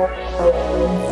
Thank